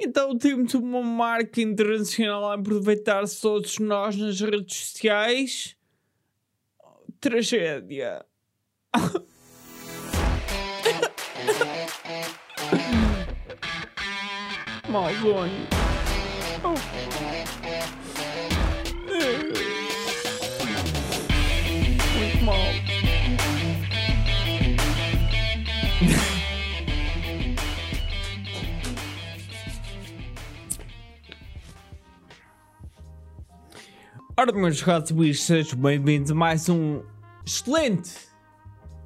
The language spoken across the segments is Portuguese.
Então temos uma marca internacional a aproveitar-se todos nós nas redes sociais. Tragédia. Mal Ora, meus ratos bichos, sejam bem-vindos a mais um excelente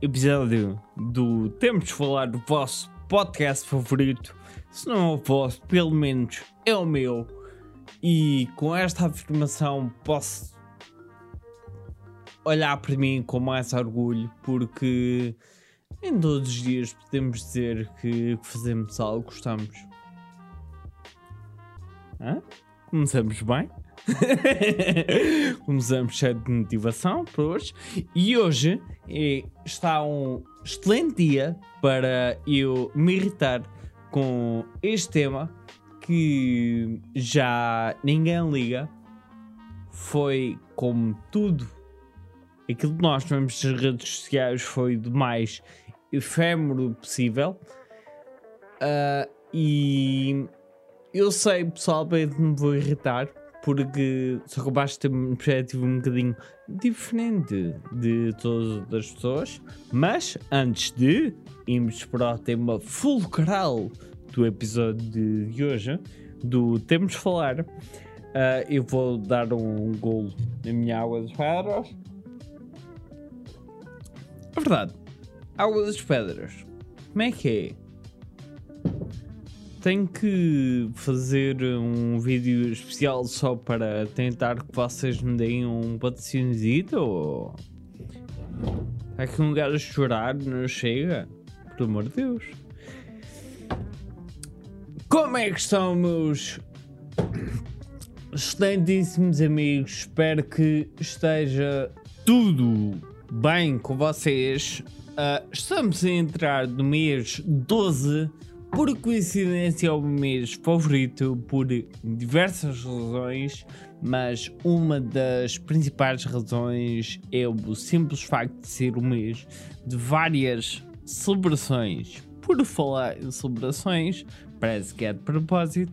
episódio do Temos de Falar do vosso podcast favorito. Se não é o vosso, pelo menos é o meu. E com esta afirmação posso olhar para mim com mais orgulho, porque em todos os dias podemos dizer que fazemos algo que gostamos. Hã? Começamos bem? Começamos cheio de motivação para hoje. E hoje é, está um excelente dia para eu me irritar com este tema que já ninguém liga. Foi como tudo aquilo que nós vemos nas redes sociais foi do mais efêmero possível. Uh, e eu sei pessoalmente me vou irritar porque ter uma perspectiva um bocadinho diferente de todas as pessoas. Mas antes de irmos para o tema fulcral do episódio de hoje, do Temos Falar, uh, eu vou dar um golo na minha água das pedras. É verdade, água das pedras, como é que é? Tenho que fazer um vídeo especial só para tentar que vocês me deem um patrocínio ou é que um gajo chorar não chega? Por amor de Deus. Como é que estão, meus excelentíssimos amigos? Espero que esteja tudo bem com vocês. Uh, estamos a entrar no mês 12 por coincidência é o mês favorito por diversas razões, mas uma das principais razões é o simples facto de ser o mês de várias celebrações. Por falar em celebrações, parece que é de propósito,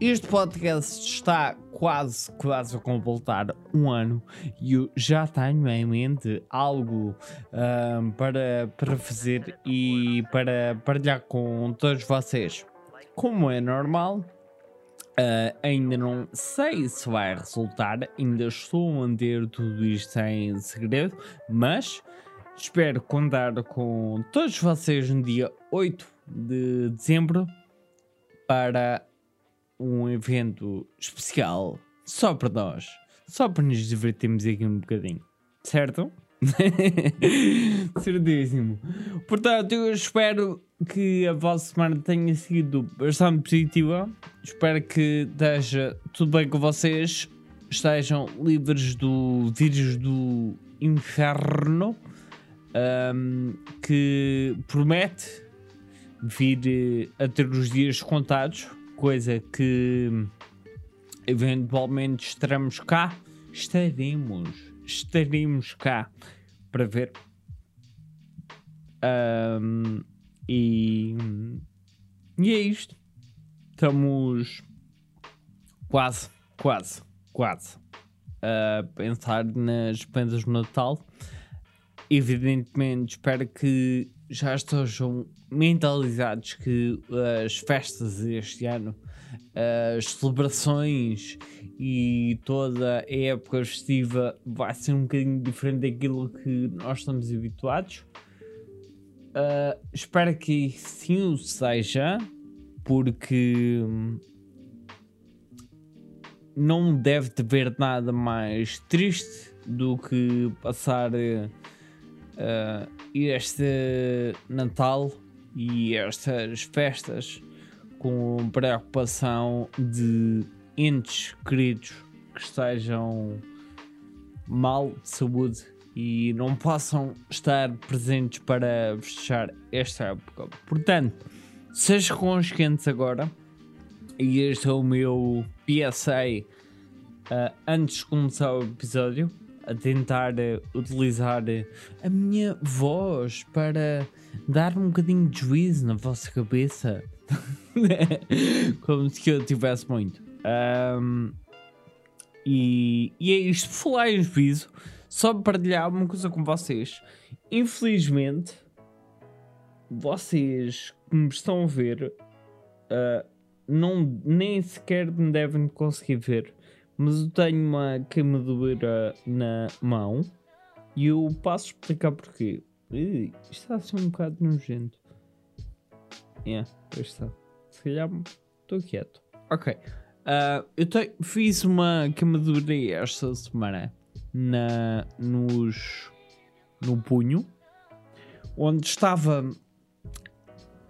este podcast está quase, quase a completar um ano e eu já tenho em mente algo um, para, para fazer e para partilhar com todos vocês. Como é normal, uh, ainda não sei se vai resultar, ainda estou a manter tudo isto em segredo, mas espero contar com todos vocês no dia 8 de dezembro para um evento especial só para nós, só para nos divertirmos aqui um bocadinho, certo? Certíssimo. Portanto, eu espero que a vossa semana tenha sido bastante positiva. Espero que esteja tudo bem com vocês, estejam livres do vírus do inferno um, que promete vir a ter os dias contados coisa que eventualmente estaremos cá, estaremos, estaremos cá para ver. Um, e, e é isto. Estamos quase, quase, quase a pensar nas prendas do Natal. Evidentemente, espero que já estejam mentalizados que as festas deste ano, as celebrações e toda a época festiva vai ser um bocadinho diferente daquilo que nós estamos habituados. Uh, espero que sim o seja, porque não deve haver nada mais triste do que passar uh, este Natal e estas festas com preocupação de entes queridos que estejam mal de saúde e não possam estar presentes para fechar esta época. Portanto, sejam conscientes agora E este é o meu PSA uh, antes de começar o episódio. A tentar uh, utilizar uh, a minha voz para dar um bocadinho de juízo na vossa cabeça. Como se eu tivesse muito. Um, e, e é isto, falar em juízo, só partilhar uma coisa com vocês. Infelizmente, vocês que me estão a ver uh, não, nem sequer me devem conseguir ver, mas eu tenho uma queimadura na mão e eu passo a explicar porquê. Isto está a ser um bocado nojento. É, pois está. Se calhar estou quieto. Ok. Uh, eu fiz uma queimadura esta semana na, nos, no punho, onde estava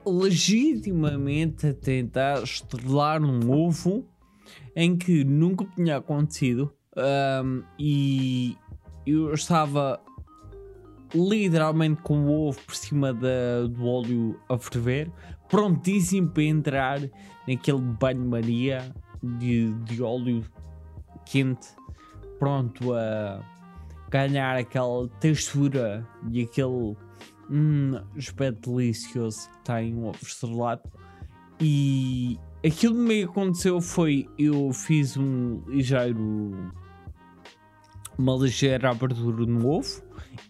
legitimamente a tentar estrelar um ovo em que nunca tinha acontecido um, e eu estava literalmente com o ovo por cima da, do óleo a ferver, prontíssimo para entrar naquele banho-maria de, de óleo quente, pronto a ganhar aquela textura e aquele hum, aspecto delicioso que tem um ovo estrelado. E aquilo que me aconteceu foi eu fiz um ligeiro uma ligeira abertura no ovo,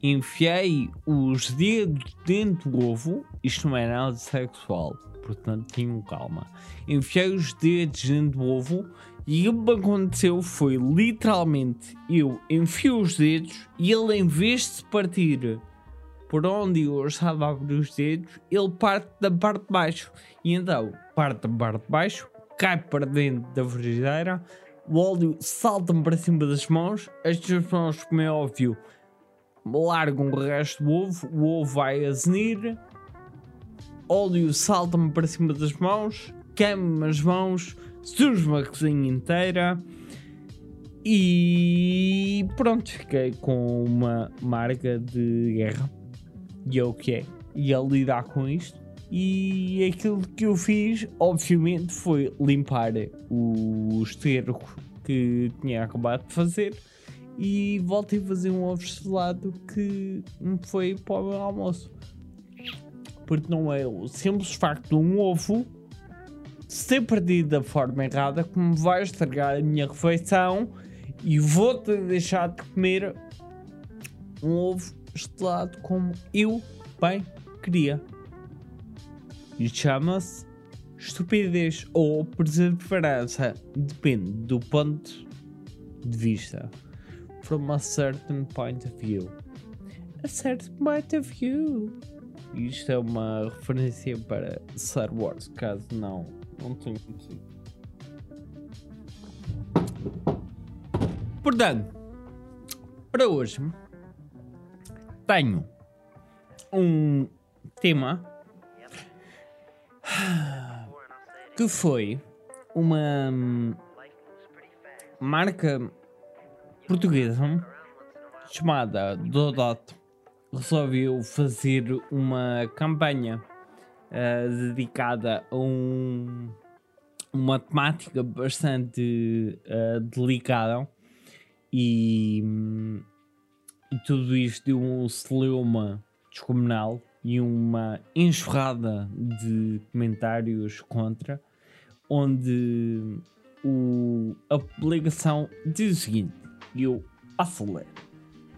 enfiei os dedos dentro do ovo, isto não é nada sexual, portanto tenham calma. Enfiei os dedos dentro do ovo e o que aconteceu foi literalmente eu enfio os dedos e ele em vez de partir por onde eu estava a abrir os dedos, ele parte da parte de baixo. E então, parte da parte de baixo, cai para dentro da frigideira, o óleo salta-me para cima das mãos, as duas mãos, como é óbvio, largam o resto do ovo, o ovo vai azenir, óleo salta-me para cima das mãos, queima-me as mãos, surge-me a cozinha inteira. E pronto, fiquei com uma marca de guerra e é o que é, e a lidar com isto. E aquilo que eu fiz, obviamente, foi limpar o esterco que tinha acabado de fazer e voltei a fazer um ovo estrelado que foi para o meu almoço. Porque não é o simples facto de um ovo ser perdido da forma errada que me vai estragar a minha refeição e vou-te deixar de comer um ovo estelado como eu bem queria. E chama-se estupidez ou perseverança. Depende do ponto de vista. From a certain point of view. A certain point of view. Isto é uma referência para Star Wars, caso não, não tenha conhecido. Portanto, para hoje tenho um tema que foi uma marca portuguesa chamada Dodot resolveu fazer uma campanha uh, dedicada a um, uma temática bastante uh, delicada e e tudo isto deu um celeuma descomunal e uma enxurrada de comentários contra, onde o, a publicação diz o seguinte, e eu acelero.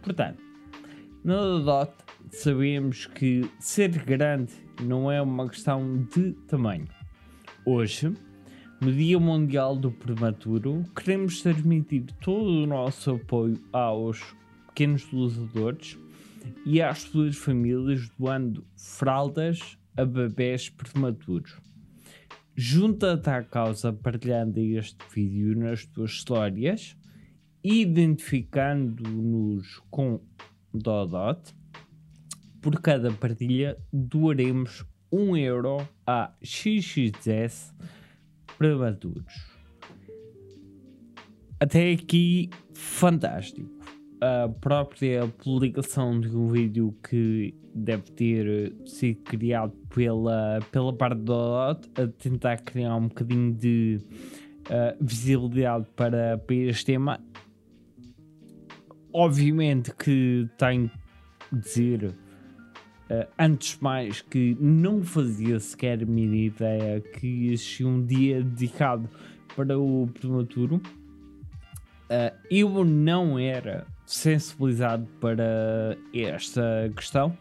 Portanto, na Dot sabemos que ser grande não é uma questão de tamanho. Hoje, no Dia Mundial do Prematuro, queremos transmitir todo o nosso apoio aos pequenos dosadores e às suas famílias doando fraldas a bebés prematuros. Junta-te à causa partilhando este vídeo nas tuas histórias, identificando-nos com Dodot. Por cada partilha doaremos 1 euro a XXS prematuros. Até aqui, fantástico a própria publicação de um vídeo que deve ter sido criado pela, pela parte do Dot a tentar criar um bocadinho de uh, visibilidade para, para este tema. Obviamente que tenho de dizer uh, antes mais que não fazia sequer a minha ideia que existia um dia dedicado para o prematuro. Uh, eu não era sensibilizado para esta questão,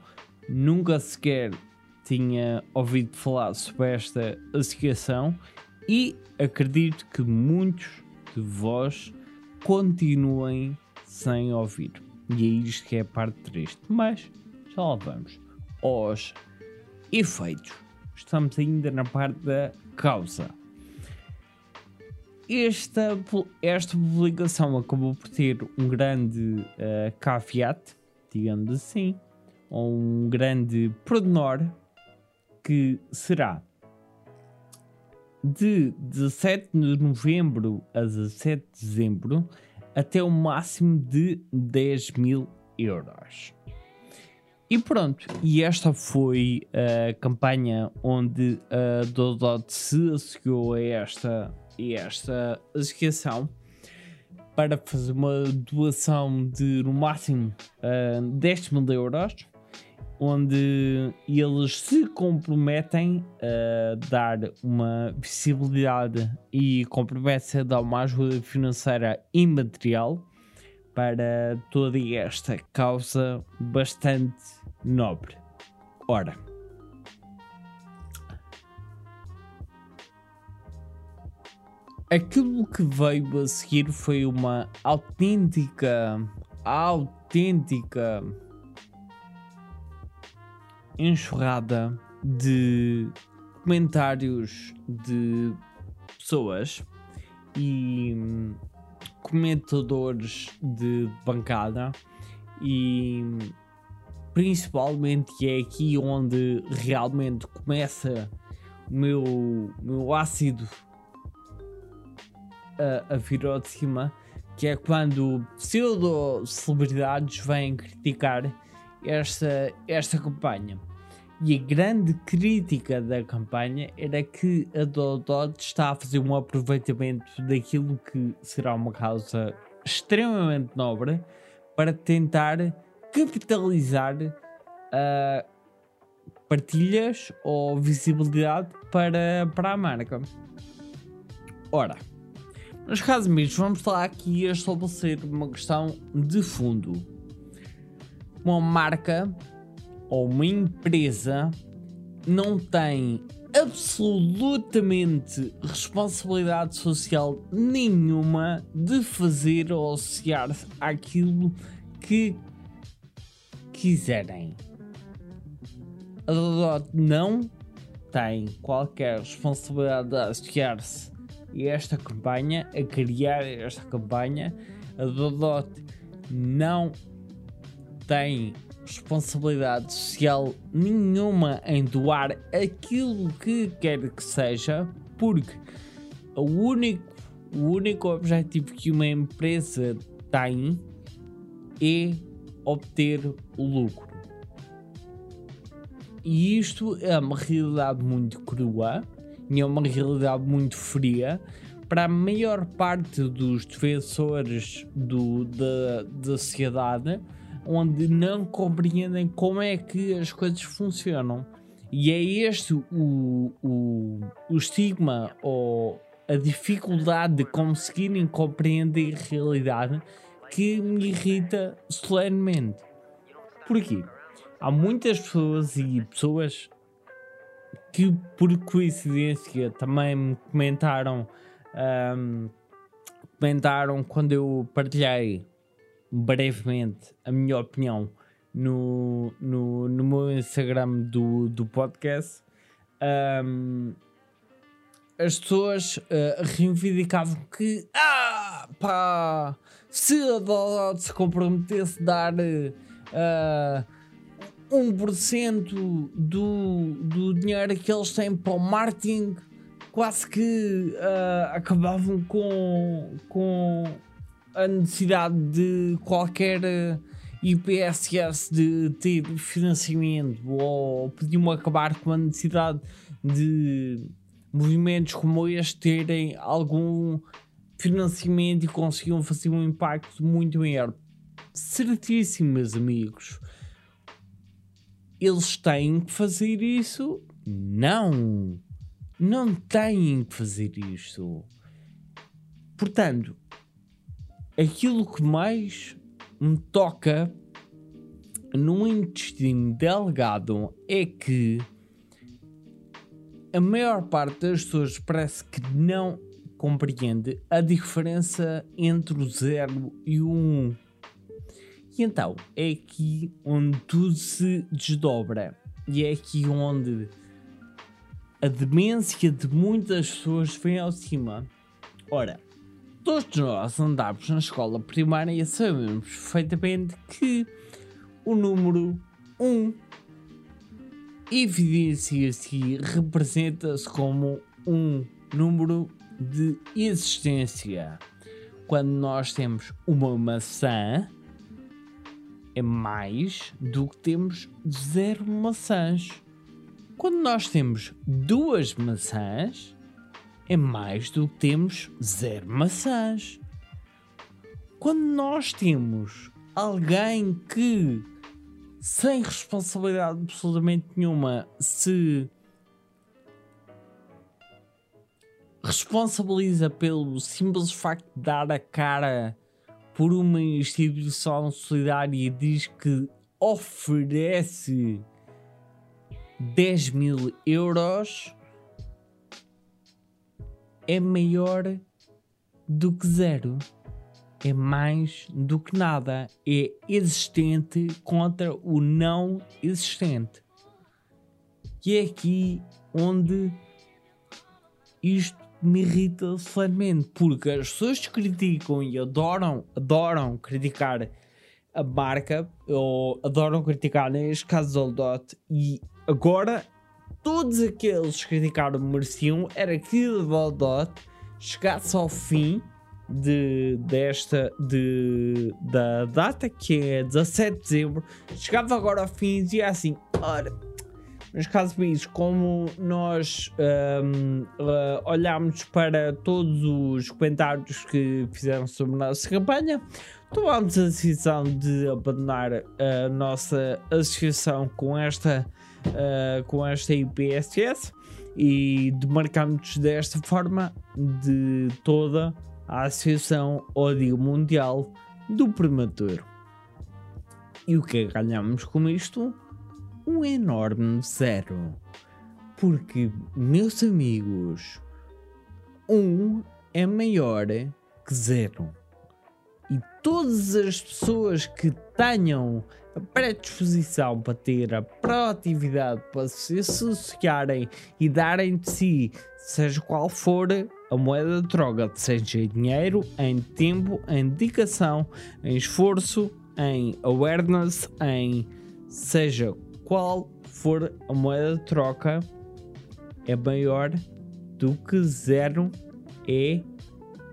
nunca sequer tinha ouvido falar sobre esta associação e acredito que muitos de vós continuem sem ouvir. E é isto que é a parte triste. Mas já lá vamos aos efeitos. Estamos ainda na parte da causa. Esta, esta publicação acabou por ter um grande uh, caveat, digamos assim, ou um grande pormenor, que será de 17 de novembro a 17 de dezembro até o máximo de 10 mil euros. E pronto, e esta foi a campanha onde a Dodot se associou a esta e esta associação para fazer uma doação de no máximo uh, 10 mil euros, onde eles se comprometem a dar uma visibilidade e comprometem a dar uma ajuda financeira e material para toda esta causa bastante nobre. Ora, aquilo que veio a seguir foi uma autêntica, autêntica enxurrada de comentários de pessoas e comentadores de bancada e principalmente é aqui onde realmente começa o meu, meu ácido a, a de cima, que é quando pseudo-celebridades vêm criticar esta, esta campanha. E a grande crítica da campanha era que a Dodot está a fazer um aproveitamento daquilo que será uma causa extremamente nobre para tentar capitalizar partilhas ou visibilidade para, para a marca. Ora, nos casos mesmo, vamos falar aqui a estabelecer uma questão de fundo. Uma marca ou uma empresa não tem absolutamente responsabilidade social nenhuma de fazer ou associar-se àquilo que quiserem. A Dodot não tem qualquer responsabilidade de associar-se esta campanha, a criar esta campanha, a Dodot não tem responsabilidade social nenhuma em doar aquilo que quer que seja, porque o único, o único objetivo que uma empresa tem é obter o lucro. E isto é uma realidade muito crua e é uma realidade muito fria para a maior parte dos defensores do, da, da sociedade, onde não compreendem como é que as coisas funcionam. E é este o, o, o estigma ou a dificuldade de conseguirem compreender a realidade que me irrita solenemente. Porquê? Há muitas pessoas e pessoas que por coincidência também me comentaram um, comentaram quando eu partilhei brevemente a minha opinião no, no, no meu Instagram do, do podcast um, as pessoas uh, reivindicavam que ah, pá, se a Download se comprometesse a dar uh, 1% do, do dinheiro que eles têm para o marketing quase que uh, acabavam com, com a necessidade de qualquer uh, IPSS de ter financiamento ou podiam acabar com a necessidade de movimentos como este terem algum financiamento e conseguiam fazer um impacto muito maior. Certíssimo, meus amigos. Eles têm que fazer isso? Não. Não têm que fazer isso. Portanto, aquilo que mais me toca no intestino delgado é que a maior parte das pessoas parece que não compreende a diferença entre o 0 e o 1. Um. E então é aqui onde tudo se desdobra e é aqui onde a demência de muitas pessoas vem ao cima. Ora, todos nós andamos na escola primária e sabemos perfeitamente que o número 1 evidencia-se representa-se como um número de existência. Quando nós temos uma maçã, é mais do que temos zero maçãs. Quando nós temos duas maçãs, é mais do que temos zero maçãs. Quando nós temos alguém que sem responsabilidade absolutamente nenhuma, se responsabiliza pelo simples facto de dar a cara por uma instituição solidária diz que oferece 10 mil euros é maior do que zero é mais do que nada, é existente contra o não existente. E é aqui onde isto me irrita solenemente, porque as pessoas criticam e adoram, adoram criticar a marca, ou adoram criticar neste caso o Dot, e agora todos aqueles que criticaram mereciam era que o Dot chegasse ao fim de, desta de, da data, que é 17 de dezembro, chegava agora ao fim e dizia assim: Ora, meus casos amigos, como nós um, uh, olhámos para todos os comentários que fizeram sobre a nossa campanha, tomamos a decisão de abandonar a nossa associação com esta, uh, com esta IPSS e demarcamos desta forma de toda à Associação Ódio Mundial do Prematuro. E o que é que ganhamos com isto? Um enorme zero. Porque, meus amigos, um é maior que zero. E todas as pessoas que tenham a predisposição para ter a proatividade para se associarem e darem de si, seja qual for a moeda de troca, seja em dinheiro, em tempo, em dedicação, em esforço, em awareness, em seja qual for a moeda de troca, é maior do que zero, é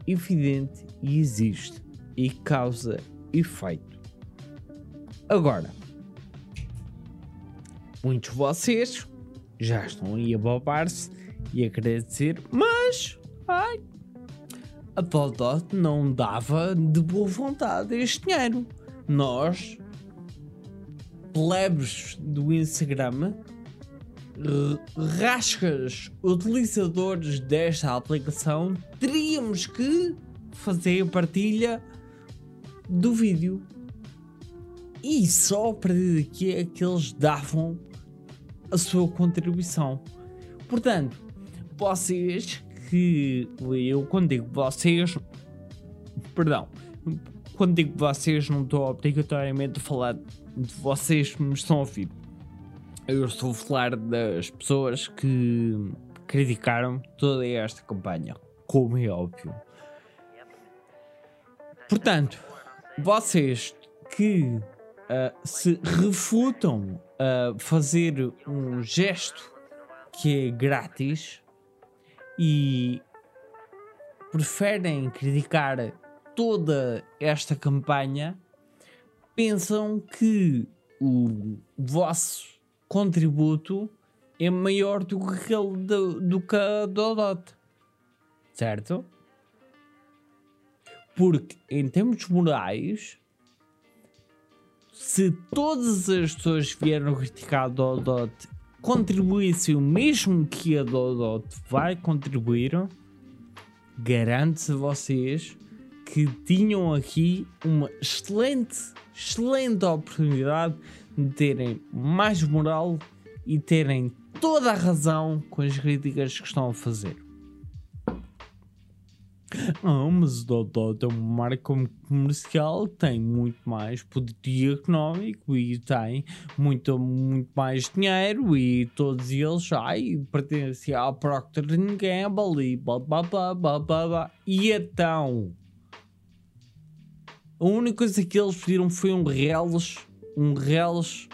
evidente e existe e causa efeito. Agora, muitos de vocês já estão aí a babar-se e a querer dizer, mas Ai, a Paldot não dava de boa vontade este dinheiro. Nós, plebes do Instagram, rascas utilizadores desta aplicação, teríamos que fazer a partilha do vídeo. E só a partir daqui é que eles davam a sua contribuição. Portanto, vocês que eu, quando digo vocês, perdão, quando digo vocês, não estou obrigatoriamente a falar vocês me estão a ouvir. Eu estou a falar das pessoas que criticaram toda esta campanha, como é óbvio. Portanto, vocês que uh, se refutam a fazer um gesto que é grátis e preferem criticar toda esta campanha pensam que o vosso contributo é maior do que aquele do, do que a Dodot. Certo? Porque em termos morais, se todas as pessoas que vieram criticar a Dodot contribuíssem o mesmo que a Dodot vai contribuir, garanto-se a vocês que tinham aqui uma excelente, excelente oportunidade de terem mais moral e terem toda a razão com as críticas que estão a fazer. Ah, mas o Dodó é uma marca comercial tem muito mais poder económico e tem muito, muito mais dinheiro e todos eles ai, pertencem à Procter Gamble e blá blá blá blá blá. E então, a única coisa que eles pediram foi um reles, um reles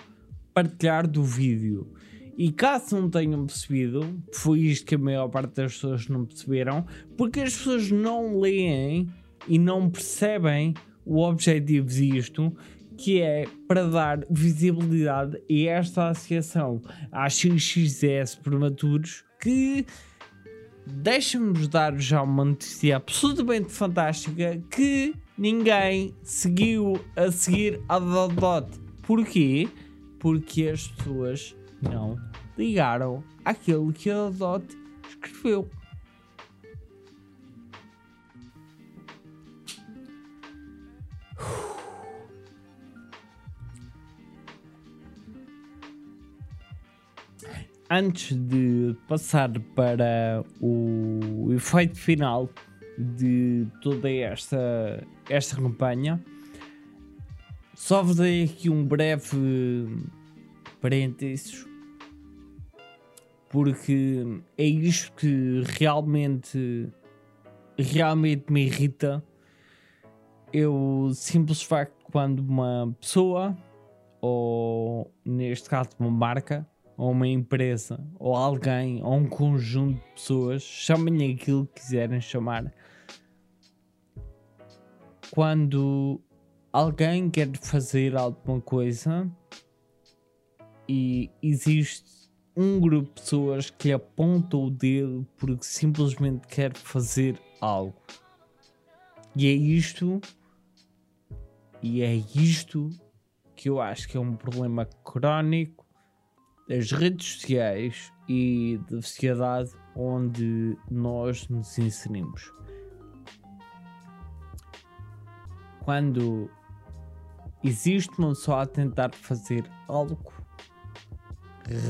partilhar do vídeo. E caso não tenham percebido, foi isto que a maior parte das pessoas não perceberam, porque as pessoas não leem e não percebem o objetivo disto, que é para dar visibilidade a esta associação à XXS Prematuros, que deixa-nos dar já uma notícia absolutamente fantástica que ninguém seguiu a seguir a Dot. Porquê? Porque as pessoas não ligaram àquilo que a Dot escreveu. Antes de passar para o efeito final de toda esta, esta campanha, só vos dei aqui um breve parênteses porque é isto que realmente realmente me irrita. O simples facto quando uma pessoa ou neste caso uma marca ou uma empresa ou alguém ou um conjunto de pessoas chamem aquilo que quiserem chamar quando alguém quer fazer alguma coisa e existe um grupo de pessoas que aponta o dedo porque simplesmente quer fazer algo. E é isto, e é isto que eu acho que é um problema crónico das redes sociais e da sociedade onde nós nos inserimos. Quando existe uma pessoa a tentar fazer algo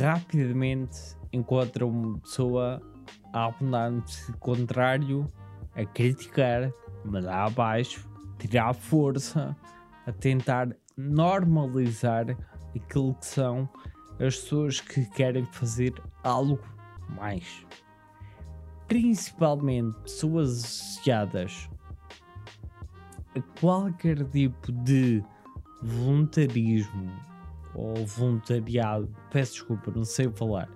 rapidamente encontra uma pessoa a apontar-se contrário, a criticar, mandar abaixo, tirar força, a tentar normalizar aquilo que são as pessoas que querem fazer algo mais. Principalmente pessoas associadas qualquer tipo de voluntarismo ou voluntariado, peço desculpa, não sei falar,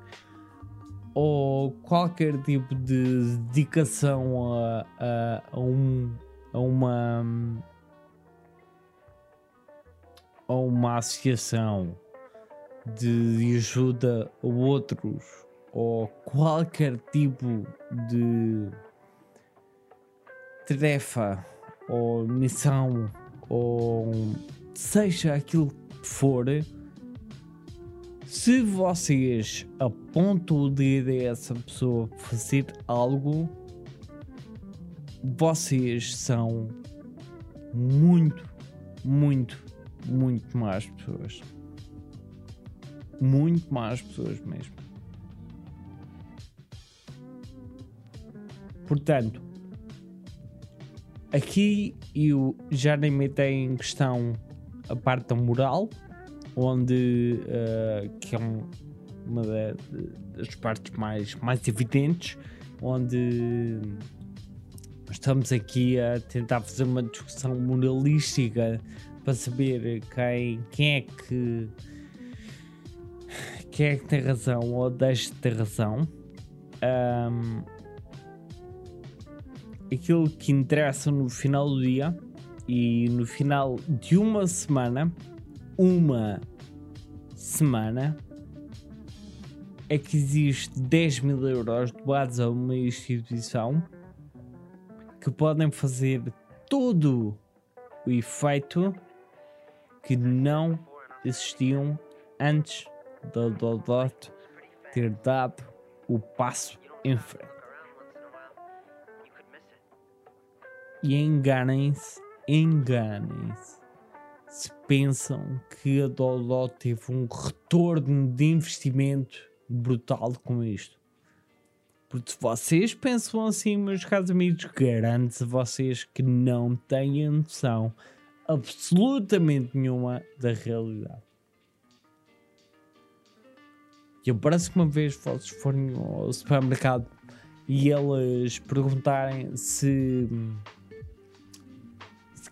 ou qualquer tipo de dedicação a, a, a, um, a uma a uma associação de ajuda a outros ou qualquer tipo de tarefa ou missão ou seja aquilo que for se vocês apontam o dedo a essa pessoa fazer algo, vocês são muito, muito, muito mais pessoas. Muito mais pessoas mesmo. Portanto, aqui eu já nem metei em questão a parte da moral onde uh, que é um, uma das partes mais, mais evidentes, onde estamos aqui a tentar fazer uma discussão moralística para saber quem, quem é que quem é que tem razão ou deixa de ter razão. Um, aquilo que interessa no final do dia E no final de uma semana, uma semana, é que existe 10 mil euros doados a uma instituição que podem fazer todo o efeito que não existiam antes da Dodot ter dado o passo em frente. E enganem-se, enganem-se se pensam que a Dodot teve um retorno de investimento brutal com isto. Porque se vocês pensam assim, meus caros amigos, garanto a vocês que não têm noção absolutamente nenhuma da realidade. E a próxima vez que vocês forem ao supermercado e eles perguntarem se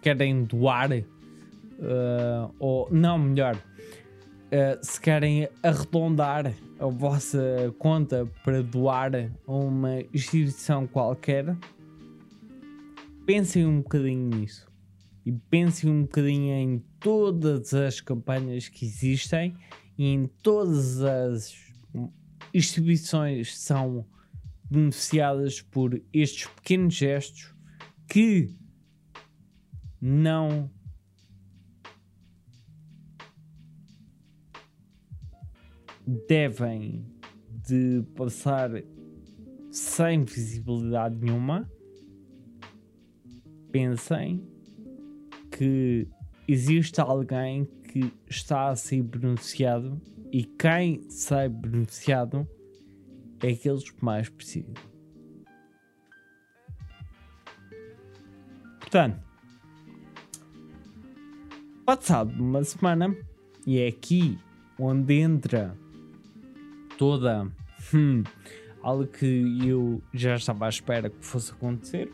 querem doar, uh, ou não, melhor, uh, se querem arredondar a vossa conta para doar a uma instituição qualquer, pensem um bocadinho nisso. E pensem um bocadinho em todas as campanhas que existem e em todas as instituições são beneficiadas por estes pequenos gestos que não devem de passar sem visibilidade nenhuma. Pensem que existe alguém que está a ser beneficiado e quem sai beneficiado é aqueles que mais precisam. Portanto, passado uma semana, e é aqui onde entra toda hum, algo que eu já estava à espera que fosse acontecer.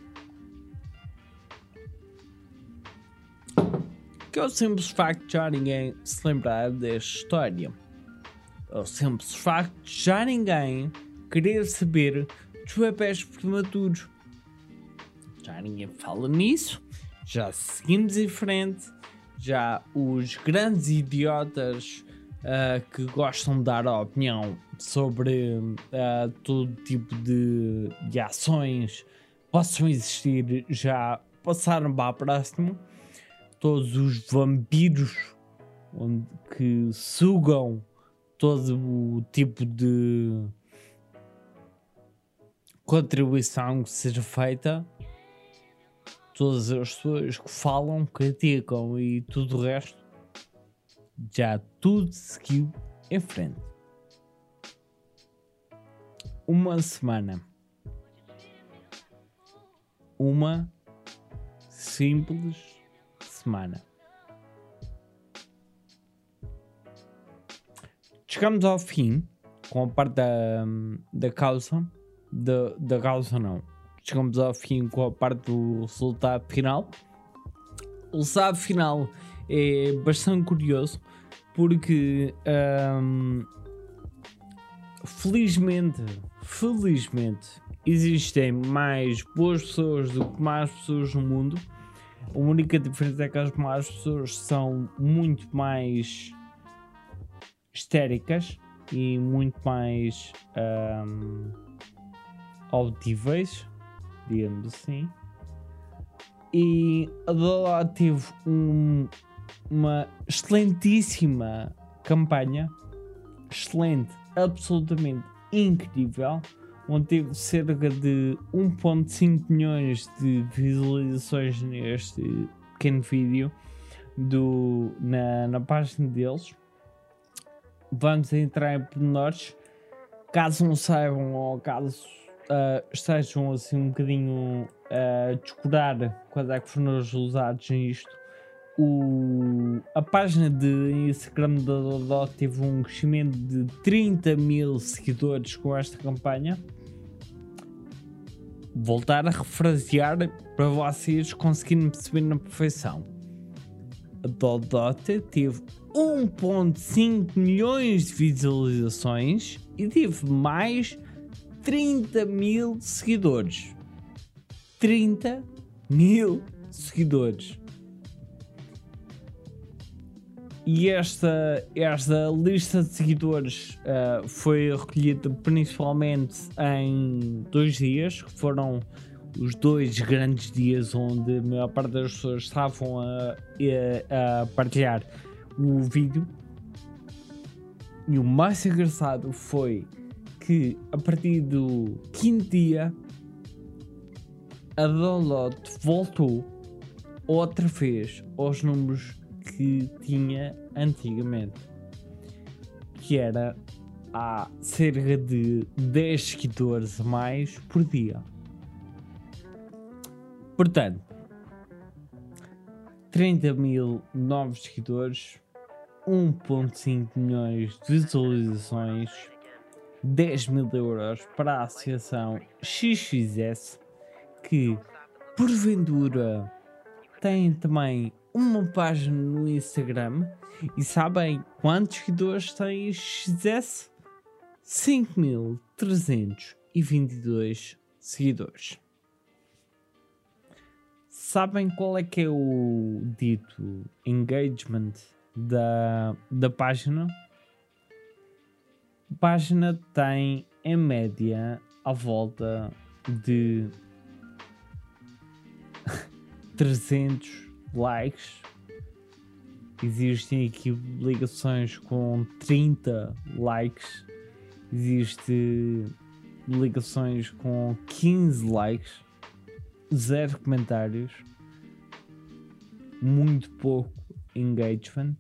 Que é o simples facto de já ninguém se lembrar desta história. É o simples facto de já ninguém querer saber dos bebés prematuros. Já ninguém fala nisso, já seguimos em frente, já os grandes idiotas uh, que gostam de dar a opinião sobre uh, todo tipo de, de ações possam existir já passaram para a próxima. Todos os vampiros onde, que sugam todo o tipo de contribuição que seja feita. Todas as pessoas que falam, criticam e tudo o resto já tudo seguiu em frente. Uma semana. Uma simples semana. Chegamos ao fim com a parte da, da causa. Da, da causa, não. Chegamos ao fim com a parte do resultado final. O resultado final é bastante curioso porque um, felizmente, felizmente existem mais boas pessoas do que más pessoas no mundo. A única diferença é que as más pessoas são muito mais histéricas e muito mais um, auditíveis, digamos assim. E a Dola teve um, uma excelentíssima campanha, excelente, absolutamente incrível, onde teve cerca de 1.5 milhões de visualizações neste pequeno vídeo do, na, na página deles. Vamos entrar em pormenores. Caso não saibam ou caso uh, estejam assim um bocadinho a uh, descurar quais é que foram os resultados nisto, o, a página de Instagram da Dodó teve um crescimento de 30 mil seguidores com esta campanha. Voltar a refrasear para vocês conseguirem perceber na perfeição. A Dodota teve 1.5 milhões de visualizações e teve mais 30 mil seguidores. 30 mil seguidores. e esta, esta lista de seguidores uh, foi recolhida principalmente em dois dias, que foram os dois grandes dias onde a maior parte das pessoas estavam a, a, a partilhar o vídeo. E o mais engraçado foi que a partir do quinto dia a download voltou outra vez aos números que tinha antigamente, que era há cerca de 10 seguidores a mais por dia. Portanto, 30 mil novos seguidores, 1.5 milhões de visualizações, 10 mil euros para a associação XXS, que porventura tem também uma página no Instagram e sabem quantos seguidores tem XS? 5.322 seguidores. Sabem qual é que é o dito engagement da, da página? A página tem em média à volta de 300 likes. Existem aqui ligações com 30 likes. Existe ligações com 15 likes. Zero comentários. Muito pouco engagement.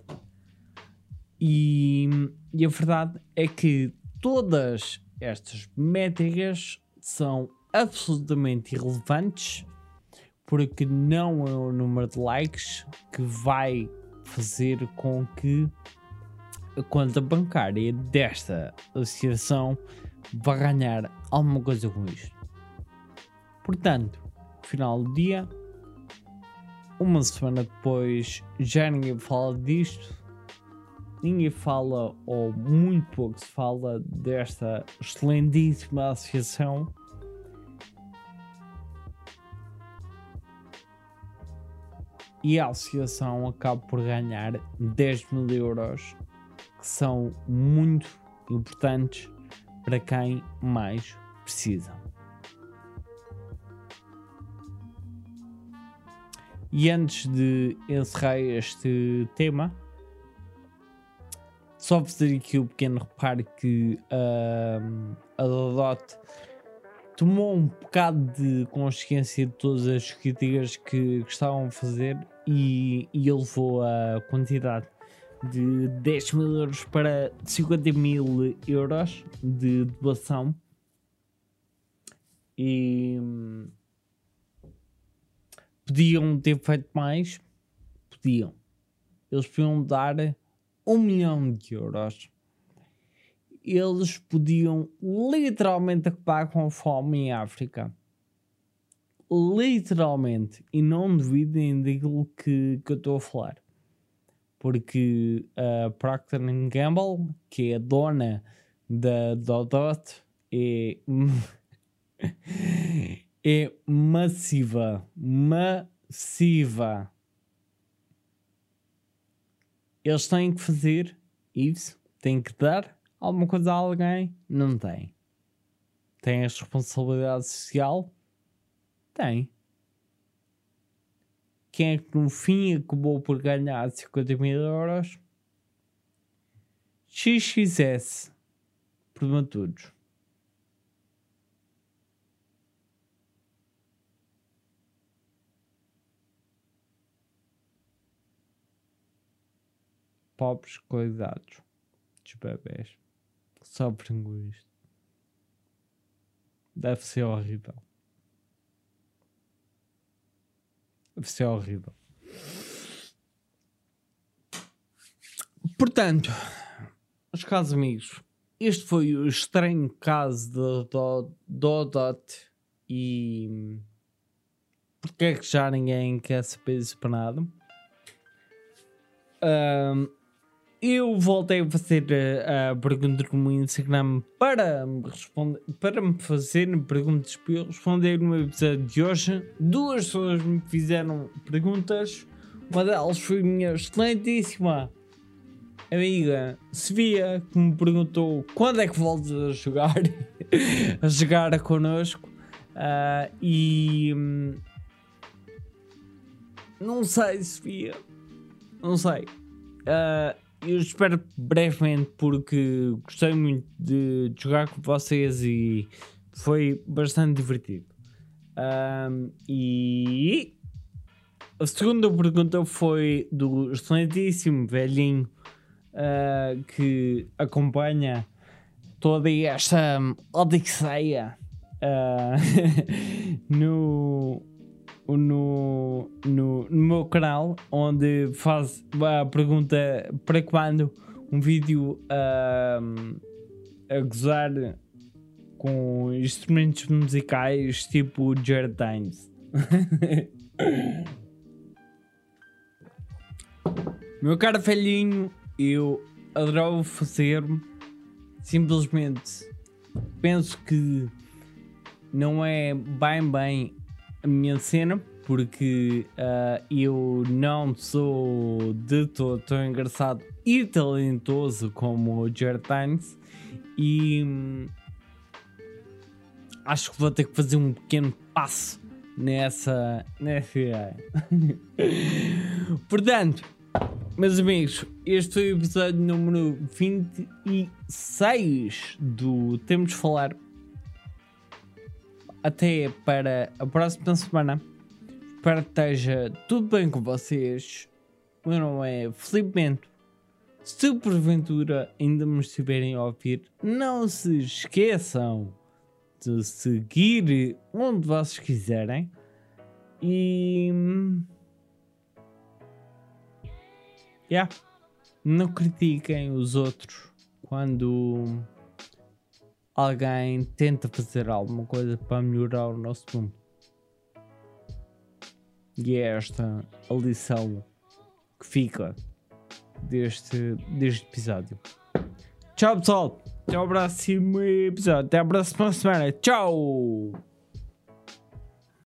E, e a verdade é que todas estas métricas são absolutamente irrelevantes porque não é o número de likes que vai fazer com que a conta bancária desta associação vá ganhar alguma coisa com isto. Portanto, final do dia, uma semana depois, já ninguém fala disto, ninguém fala, ou muito pouco se fala, desta excelentíssima associação e a associação acaba por ganhar 10 mil euros que são muito importantes para quem mais precisa. E antes de encerrar este tema, só fazer aqui o um pequeno reparo que a Dodot tomou um bocado de consciência de todas as críticas que, que estavam a fazer e, e elevou a quantidade de 10 mil euros para 50 mil euros de doação. E podiam ter feito mais, podiam. Eles podiam dar um milhão de euros eles podiam literalmente acabar com a fome em África. Literalmente. E não duvidem daquilo que, que eu estou a falar. Porque a Procter Gamble, que é a dona da Dodot, é, é massiva. Massiva. Eles têm que fazer isso, têm que dar alguma coisa a alguém? Não tem. Tem a responsabilidade social? Tem. Quem é que no fim acabou por ganhar 50 mil euros? XXS prematuros. Pobres cuidados dos bebés sofrem com isto. Deve ser horrível. Deve ser horrível. Portanto, os casos amigos, este foi o estranho caso do Dodot e porque é que já ninguém quer saber disso para nada. Um, eu voltei a fazer a, a pergunta no Instagram para me, responder, para me fazer perguntas para eu responder no episódio de hoje. Duas pessoas me fizeram perguntas. Uma delas foi minha excelentíssima amiga Sofia que me perguntou quando é que voltas a jogar, a jogar connosco. Uh, e hum, não sei, Sofia, não sei. Uh, eu espero brevemente porque gostei muito de jogar com vocês e foi bastante divertido. Um, e a segunda pergunta foi do excelentíssimo velhinho uh, que acompanha toda esta odisseia uh, no, no, no, no, meu canal, onde faz a pergunta para quando um vídeo uh, a gozar com instrumentos musicais tipo Jared Times. Meu caro velhinho, eu adorava fazer-me. Simplesmente penso que não é bem bem a minha cena, porque uh, eu não sou de todo tão engraçado e talentoso como o Jared Times. E hum, acho que vou ter que fazer um pequeno passo nessa, nessa. Portanto, meus amigos, este foi o episódio número 26 do Temos de Falar. Até para a próxima semana. Espero que esteja tudo bem com vocês. O meu nome é Felipe Bento. Se porventura ainda me estiverem a ouvir, não se esqueçam de seguir onde vocês quiserem e. Yeah. Não critiquem os outros quando alguém tenta fazer alguma coisa para melhorar o nosso mundo. E é esta a lição que fica deste, deste episódio. Tchau pessoal! Até ao próximo episódio. Até a próxima semana. Tchau!